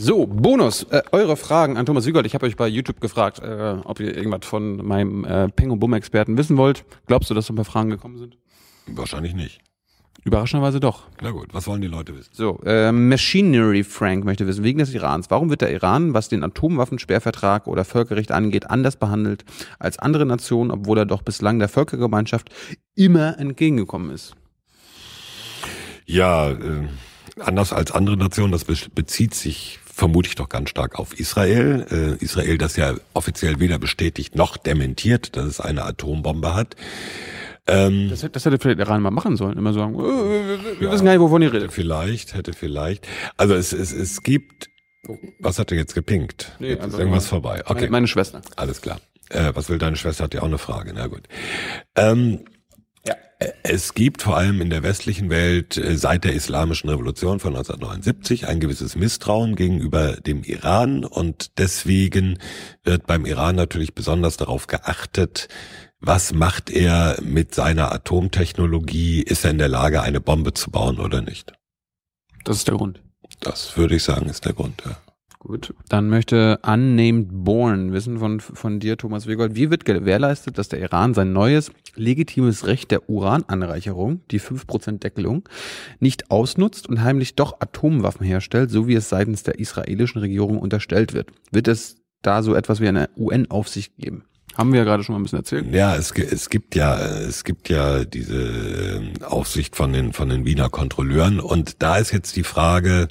So, Bonus. Äh, eure Fragen an Thomas Wiegold. Ich habe euch bei YouTube gefragt, äh, ob ihr irgendwas von meinem äh, Peng und Bumm-Experten wissen wollt. Glaubst du, dass so ein paar Fragen gekommen sind? Wahrscheinlich nicht. Überraschenderweise doch. Na gut, was wollen die Leute wissen? So, äh, Machinery Frank möchte wissen, wegen des Irans, warum wird der Iran, was den Atomwaffensperrvertrag oder Völkerrecht angeht, anders behandelt als andere Nationen, obwohl er doch bislang der Völkergemeinschaft immer entgegengekommen ist? Ja, äh, anders als andere Nationen, das bezieht sich vermute ich doch ganz stark auf Israel. Äh, Israel, das ja offiziell weder bestätigt noch dementiert, dass es eine Atombombe hat. Ähm, das, das hätte vielleicht der Iran mal machen sollen, immer sagen, äh, wir ja, wissen gar nicht, wovon ihr redet. Vielleicht, hätte vielleicht. Also es, es, es gibt, was hat er jetzt gepinkt? Nee, jetzt ist irgendwas vorbei. Okay. Meine, meine Schwester. Alles klar. Äh, was will deine Schwester? Hat ja auch eine Frage. Na gut. Ähm, ja. Es gibt vor allem in der westlichen Welt äh, seit der Islamischen Revolution von 1979 ein gewisses Misstrauen gegenüber dem Iran und deswegen wird beim Iran natürlich besonders darauf geachtet, was macht er mit seiner Atomtechnologie? Ist er in der Lage, eine Bombe zu bauen oder nicht? Das ist der Grund. Das würde ich sagen, ist der Grund, ja. Gut, dann möchte Unnamed Born wissen von, von dir, Thomas Wegold, wie wird gewährleistet, dass der Iran sein neues legitimes Recht der Urananreicherung, die 5% Deckelung, nicht ausnutzt und heimlich doch Atomwaffen herstellt, so wie es seitens der israelischen Regierung unterstellt wird? Wird es da so etwas wie eine UN-Aufsicht geben? Haben wir ja gerade schon mal ein bisschen erzählt. Ja, es, es gibt ja, es gibt ja diese ähm, Aufsicht von den, von den Wiener Kontrolleuren und da ist jetzt die Frage,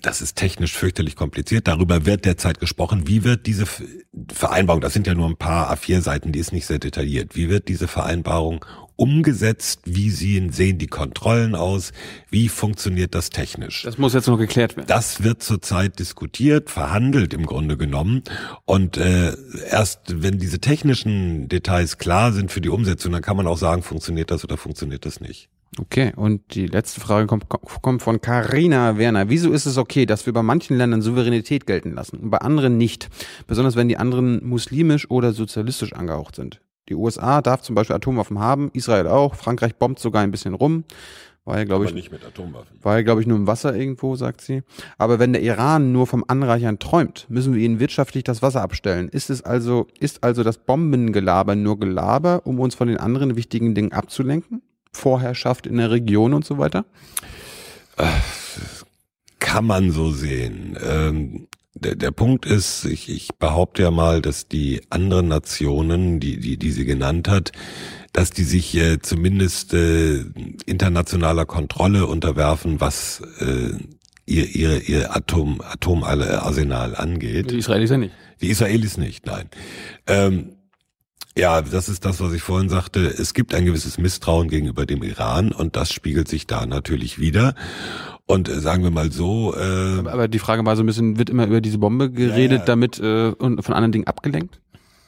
das ist technisch fürchterlich kompliziert. Darüber wird derzeit gesprochen. Wie wird diese Vereinbarung, das sind ja nur ein paar A4-Seiten, die ist nicht sehr detailliert, wie wird diese Vereinbarung umgesetzt? Wie sehen, sehen die Kontrollen aus? Wie funktioniert das technisch? Das muss jetzt noch geklärt werden. Das wird zurzeit diskutiert, verhandelt im Grunde genommen. Und äh, erst wenn diese technischen Details klar sind für die Umsetzung, dann kann man auch sagen, funktioniert das oder funktioniert das nicht. Okay, und die letzte Frage kommt, kommt von Karina Werner. Wieso ist es okay, dass wir bei manchen Ländern Souveränität gelten lassen und bei anderen nicht? Besonders wenn die anderen muslimisch oder sozialistisch angehaucht sind. Die USA darf zum Beispiel Atomwaffen haben, Israel auch, Frankreich bombt sogar ein bisschen rum. War ja, glaube ich, nicht mit Atomwaffen. War ja, glaube ich, nur im Wasser irgendwo, sagt sie. Aber wenn der Iran nur vom Anreichern träumt, müssen wir ihnen wirtschaftlich das Wasser abstellen. Ist es also, ist also das Bombengelaber nur Gelaber, um uns von den anderen wichtigen Dingen abzulenken? Vorherrschaft in der Region und so weiter? Kann man so sehen. Ähm, der, der Punkt ist, ich, ich behaupte ja mal, dass die anderen Nationen, die, die, die sie genannt hat, dass die sich äh, zumindest äh, internationaler Kontrolle unterwerfen, was äh, ihr, ihr, ihr Atom, Atomarsenal angeht. Die Israelis ja nicht. Die Israelis nicht, nein. Ähm, ja, das ist das, was ich vorhin sagte. Es gibt ein gewisses Misstrauen gegenüber dem Iran und das spiegelt sich da natürlich wieder. Und äh, sagen wir mal so. Äh, aber, die Frage war so ein bisschen, wird immer über diese Bombe geredet, ja, ja. damit äh, und von anderen Dingen abgelenkt?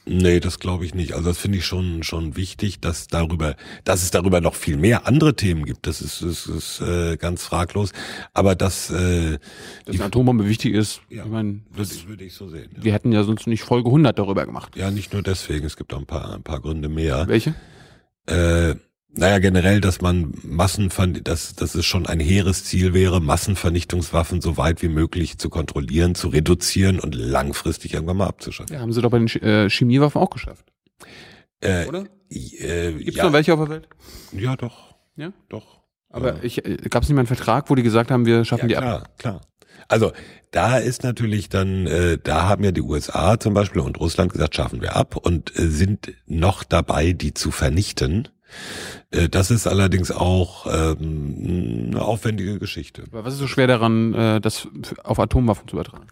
Nee, das glaube ich nicht. Also das finde ich schon schon wichtig, dass darüber, dass es darüber noch viel mehr andere Themen gibt. Das ist, das ist äh, ganz fraglos. Aber dass, äh, dass eine Atombombe wichtig ist, ja, ich meine, das, das würde ich so sehen. Ja. Wir hätten ja sonst nicht Folge 100 darüber gemacht. Ja, nicht nur deswegen. Es gibt auch ein paar ein paar Gründe mehr. Welche? Äh, naja, generell, dass man Massenver dass, dass es schon ein hehres Ziel wäre, Massenvernichtungswaffen so weit wie möglich zu kontrollieren, zu reduzieren und langfristig irgendwann mal abzuschaffen. Ja, haben sie doch bei den äh, Chemiewaffen auch geschafft. Äh, Oder? Äh, Gibt es ja. noch welche auf der Welt? Ja, doch. Ja? Doch. Aber ja. ich, äh, gab es nicht mal einen Vertrag, wo die gesagt haben, wir schaffen ja, die klar, ab? Klar, Also da ist natürlich dann, äh, da haben ja die USA zum Beispiel und Russland gesagt, schaffen wir ab und äh, sind noch dabei, die zu vernichten. Äh, das ist allerdings auch ähm, eine aufwendige Geschichte. Aber was ist so schwer daran, äh, das auf Atomwaffen zu übertragen?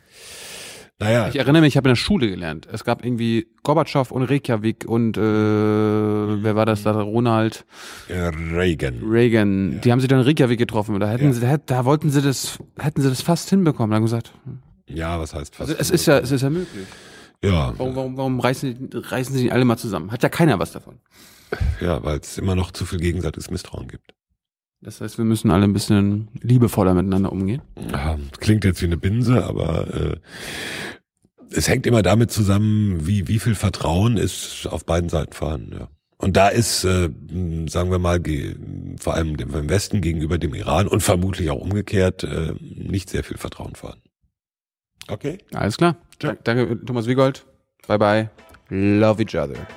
Naja. Ich erinnere mich, ich habe in der Schule gelernt. Es gab irgendwie Gorbatschow und Reykjavik und äh, wer war das da? Ronald Reagan. Reagan. Ja. Die haben sich dann in Reykjavik getroffen. Da hätten ja. sie, da, wollten sie das, hätten sie das fast hinbekommen. Da haben gesagt. Ja, was heißt fast? Also es ist ja, es ist ja möglich. Ja. Warum, warum, warum reißen, reißen sie nicht alle mal zusammen? Hat ja keiner was davon. Ja, weil es immer noch zu viel gegenseitiges Misstrauen gibt. Das heißt, wir müssen alle ein bisschen liebevoller miteinander umgehen. Ja, klingt jetzt wie eine Binse, aber äh, es hängt immer damit zusammen, wie, wie viel Vertrauen ist auf beiden Seiten vorhanden. Ja. Und da ist, äh, sagen wir mal, vor allem dem Westen gegenüber dem Iran und vermutlich auch umgekehrt äh, nicht sehr viel Vertrauen vorhanden. Okay. Alles klar. Danke, Thomas Wiegold. Bye bye. Love each other.